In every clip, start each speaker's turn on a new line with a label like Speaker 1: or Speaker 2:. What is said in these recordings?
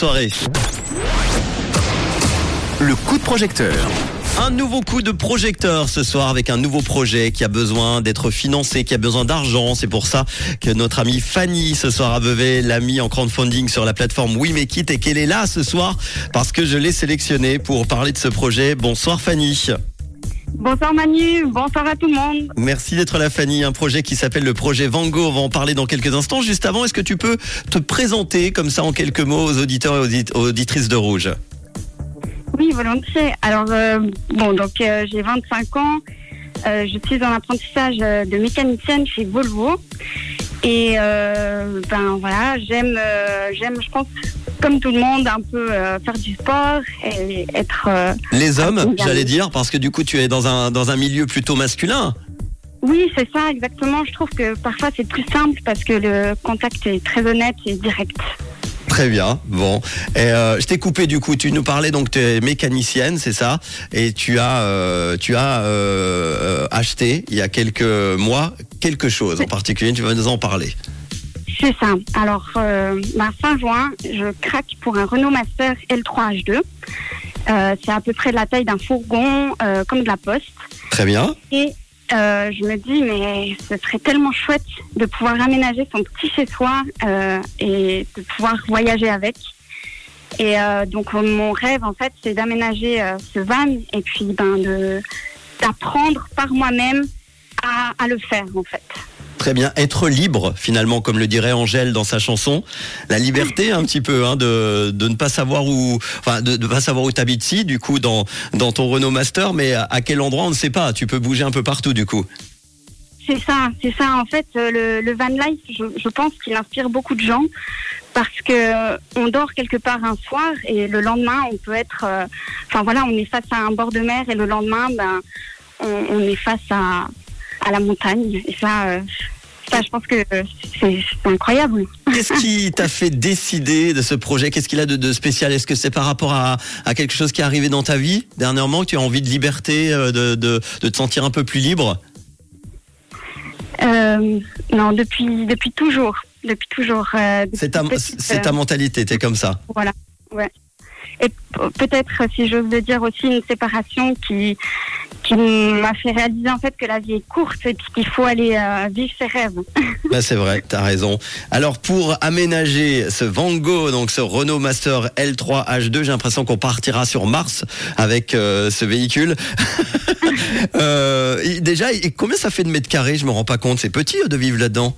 Speaker 1: soirée. Le coup de projecteur. Un nouveau coup de projecteur ce soir avec un nouveau projet qui a besoin d'être financé, qui a besoin d'argent. C'est pour ça que notre amie Fanny ce soir à Vevey l'a mis en crowdfunding sur la plateforme We Make It et qu'elle est là ce soir parce que je l'ai sélectionnée pour parler de ce projet. Bonsoir Fanny.
Speaker 2: Bonsoir Manu, bonsoir à tout le monde.
Speaker 1: Merci d'être là Fanny, un projet qui s'appelle le projet Van Gogh, on va en parler dans quelques instants. Juste avant, est-ce que tu peux te présenter comme ça en quelques mots aux auditeurs et aux auditrices de Rouge?
Speaker 2: Oui, volontiers. Alors, euh, bon, donc euh, j'ai 25 ans, euh, je suis en apprentissage de mécanicienne chez Volvo. Et ben voilà, j'aime, j'aime, je pense, comme tout le monde, un peu euh, faire du sport et être. Euh,
Speaker 1: Les hommes, j'allais dire, parce que du coup, tu es dans un, dans un milieu plutôt masculin.
Speaker 2: Oui, c'est ça, exactement. Je trouve que parfois c'est plus simple parce que le contact est très honnête et direct.
Speaker 1: Très bien. Bon, et euh, je t'ai coupé du coup. Tu nous parlais donc tu es mécanicienne, c'est ça? Et tu as tu as acheté il y a quelques mois quelque chose en particulier. Tu vas nous en parler.
Speaker 2: C'est ça. Alors, euh, fin juin, je craque pour un Renault Master L3 H2. Euh, c'est à peu près de la taille d'un fourgon, euh, comme de la poste.
Speaker 1: Très bien.
Speaker 2: Et je me dis, mais ce serait tellement chouette de pouvoir aménager son petit chez-soi et de pouvoir voyager avec. Et donc, mon rêve, en fait, c'est d'aménager ce van et puis ben, de, d'apprendre par moi-même à, à le faire, en fait.
Speaker 1: Très bien, être libre finalement, comme le dirait Angèle dans sa chanson, la liberté un petit peu hein, de, de ne pas savoir où, enfin de ne pas savoir où t'habites si, du coup dans dans ton Renault Master, mais à quel endroit on ne sait pas. Tu peux bouger un peu partout du coup.
Speaker 2: C'est ça, c'est ça. En fait, euh, le, van life, je, pense qu'il inspire beaucoup de gens parce que euh, on dort quelque part un soir et le lendemain on peut être, euh, enfin voilà, on est face à un bord de mer et le lendemain, ben on est face à à la montagne. Et ça, euh, ça je pense que c'est incroyable.
Speaker 1: Qu'est-ce qui t'a fait décider de ce projet? Qu'est-ce qu'il a de, spécial? Est-ce que c'est par rapport à, à, quelque chose qui est arrivé dans ta vie dernièrement, que tu as envie de liberté, euh, de, de, de te sentir un peu plus libre?
Speaker 2: Euh, Non, depuis, depuis toujours. Depuis toujours. Euh,
Speaker 1: c'est ta, ta mentalité, t'es comme ça.
Speaker 2: Voilà, ouais. Et peut-être, si j'ose le dire, aussi une séparation qui, qui m'a fait réaliser en fait que la vie est courte et qu'il faut aller euh, vivre ses rêves.
Speaker 1: Bah c'est vrai, tu as raison. Alors pour aménager ce Van Gogh, donc ce Renault Master L3 H2, j'ai l'impression qu'on partira sur Mars avec euh, ce véhicule. euh, déjà, combien ça fait de mètres carrés? Je me rends pas compte. C'est petit de vivre là-dedans.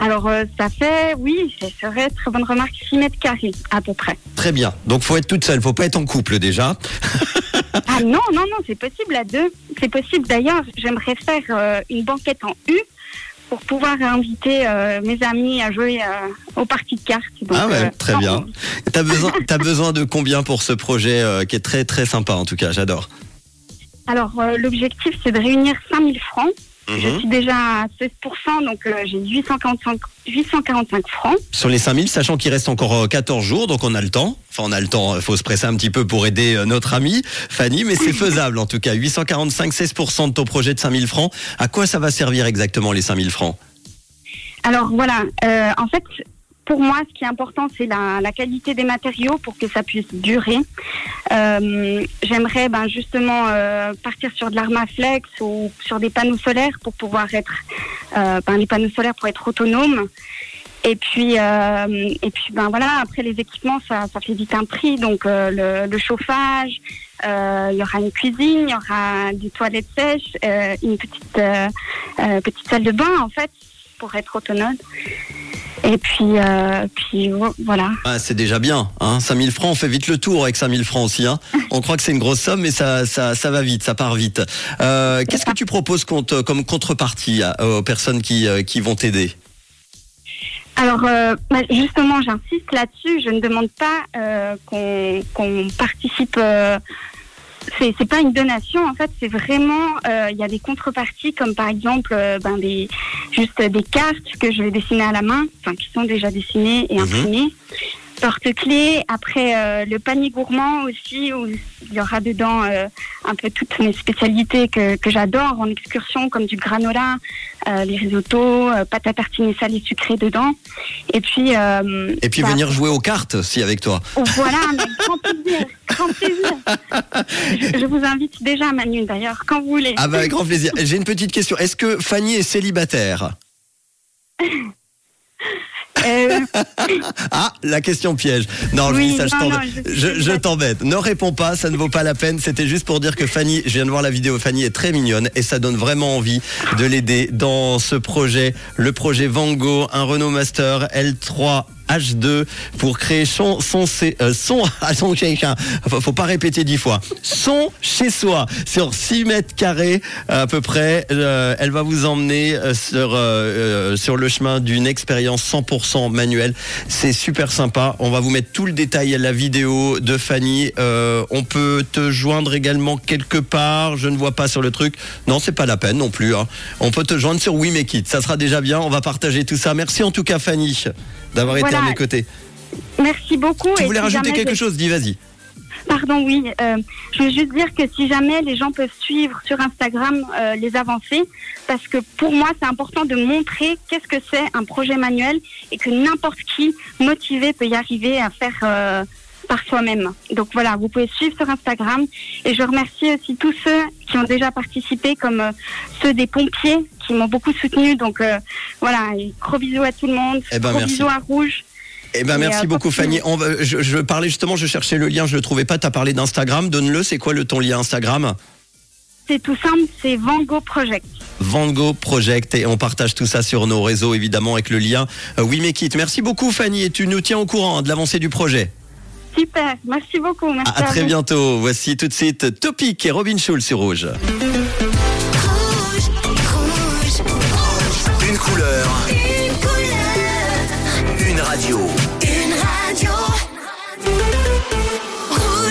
Speaker 2: Alors, euh, ça fait, oui, c'est serait très bonne remarque, 6 mètres carrés, à peu près.
Speaker 1: Très bien. Donc, faut être toute seule, faut pas être en couple déjà.
Speaker 2: ah non, non, non, c'est possible à deux. C'est possible d'ailleurs, j'aimerais faire euh, une banquette en U pour pouvoir inviter euh, mes amis à jouer au parti de cartes.
Speaker 1: ah ouais, très bien. T'as besoin, as besoin de combien pour ce projet qui est très très sympa en tout cas, j'adore.
Speaker 2: Alors, l'objectif, c'est de réunir 5000 francs. Je mhm. suis déjà à 16%, donc euh, j'ai 845, 845 francs.
Speaker 1: Sur les 5000, sachant qu'il reste encore 14 euh, jours, donc on a le temps. Enfin, on a le temps, il faut se presser un petit peu pour aider euh, notre amie Fanny, mais c'est faisable en tout cas. 845, 16% de ton projet de 5000 francs. À quoi ça va servir exactement les 5000 francs?
Speaker 2: Alors voilà, en fait, pour moi, ce qui est important, c'est la, qualité des matériaux pour que ça puisse durer. Euh, J'aimerais ben, justement euh, partir sur de l'armaflex ou sur des panneaux solaires pour pouvoir être, euh, ben, les panneaux solaires pour être autonomes. Et puis, et puis, ben voilà. Après les équipements, ça, ça fait vite un prix. Donc le, le, chauffage, il y aura une cuisine, il y aura des toilettes sèches, une petite petite salle de bain en fait pour être autonome. Et puis, euh, puis voilà.
Speaker 1: Ah, c'est déjà bien. Hein 5000 francs, on fait vite le tour avec 5000 francs aussi. Hein on croit que c'est une grosse somme, mais ça, ça, ça va vite, ça part vite. Euh, Qu'est-ce que tu proposes contre, comme contrepartie aux personnes qui, euh, qui vont t'aider?
Speaker 2: Alors euh, bah, justement, j'insiste là-dessus. Je ne demande pas euh, qu'on participe euh, c'est c'est pas une donation en fait c'est vraiment euh, il y a des contreparties comme par exemple euh, ben des juste des cartes que je vais dessiner à la main enfin qui sont déjà dessinées et mhm. imprimées porte-clés après euh, le panier gourmand aussi où il y aura dedans un peu toutes mes spécialités que, que j'adore en excursion, comme du granola, euh, les risottos, euh, pâte à tartiner salée sucrée dedans. Et puis. euh,
Speaker 1: Et puis
Speaker 2: bah,
Speaker 1: venir jouer aux cartes aussi avec toi.
Speaker 2: oh, Voilà, mais grand plaisir, grand plaisir. Je, je vous invite déjà, Manu, d'ailleurs, quand vous voulez.
Speaker 1: Ah bah avec grand plaisir. J'ai une petite question. Est-ce que Fanny est célibataire?
Speaker 2: Euh,
Speaker 1: Ah, la question piège. Non, je dis ça, je
Speaker 2: non, je
Speaker 1: Je, t'embête. Ne réponds pas, ça ne vaut pas la peine. C'était juste pour dire que Fanny, je viens de voir la vidéo, Fanny est très mignonne et ça donne vraiment envie de l'aider dans ce projet, le projet Van Gogh, un Renault Master L3 H2 pour créer son son euh, son son chez. Faut, pas répéter dix fois. Son chez soi sur 6 mètres carrés à peu près. Euh, elle va vous emmener euh, sur euh, sur le chemin d'une expérience 100% manuelle. C'est super sympa. On va vous mettre tout le détail à la vidéo de Fanny. On peut te joindre également quelque part. Je ne vois pas sur le truc. Non, c'est pas la peine non plus. hein. On peut te joindre sur We Make It. Ça sera déjà bien. On va partager tout ça. Merci en tout cas Fanny d'avoir été à mes côtés.
Speaker 2: merci beaucoup.
Speaker 1: Tu voulais rajouter quelque chose Dis vas-y.
Speaker 2: Pardon, oui. euh, je veux juste dire que si jamais les gens peuvent suivre sur Instagram euh, les avancées, parce que pour moi, c'est important de montrer qu'est-ce que c'est un projet manuel et que n'importe qui motivé peut y arriver à faire euh, par soi-même. Donc voilà, vous pouvez suivre sur Instagram. Et je remercie aussi tous ceux qui ont déjà participé, comme euh, ceux des pompiers qui m'ont beaucoup soutenu. Donc euh, voilà, gros bisous à tout le monde.
Speaker 1: Eh ben,
Speaker 2: gros
Speaker 1: merci.
Speaker 2: bisous à Rouge.
Speaker 1: Eh ben merci
Speaker 2: euh,
Speaker 1: beaucoup. Fanny. On va- je, je parlais justement, je cherchais le lien, je le trouvais pas. T'as parlé d'Instagram, donne-le. C'est quoi le ton lien Instagram
Speaker 2: C'est tout simple, c'est Van Gogh Project.
Speaker 1: Van Gogh Project et on partage tout ça sur nos réseaux évidemment avec le lien We Make It. Merci beaucoup Fanny et tu nous tiens au courant hein, de l'avancée du projet.
Speaker 2: Super, merci beaucoup. Merci
Speaker 1: À, à très
Speaker 2: vous.
Speaker 1: bientôt. Voici tout de suite Topic et Robin Schulz sur Rouge.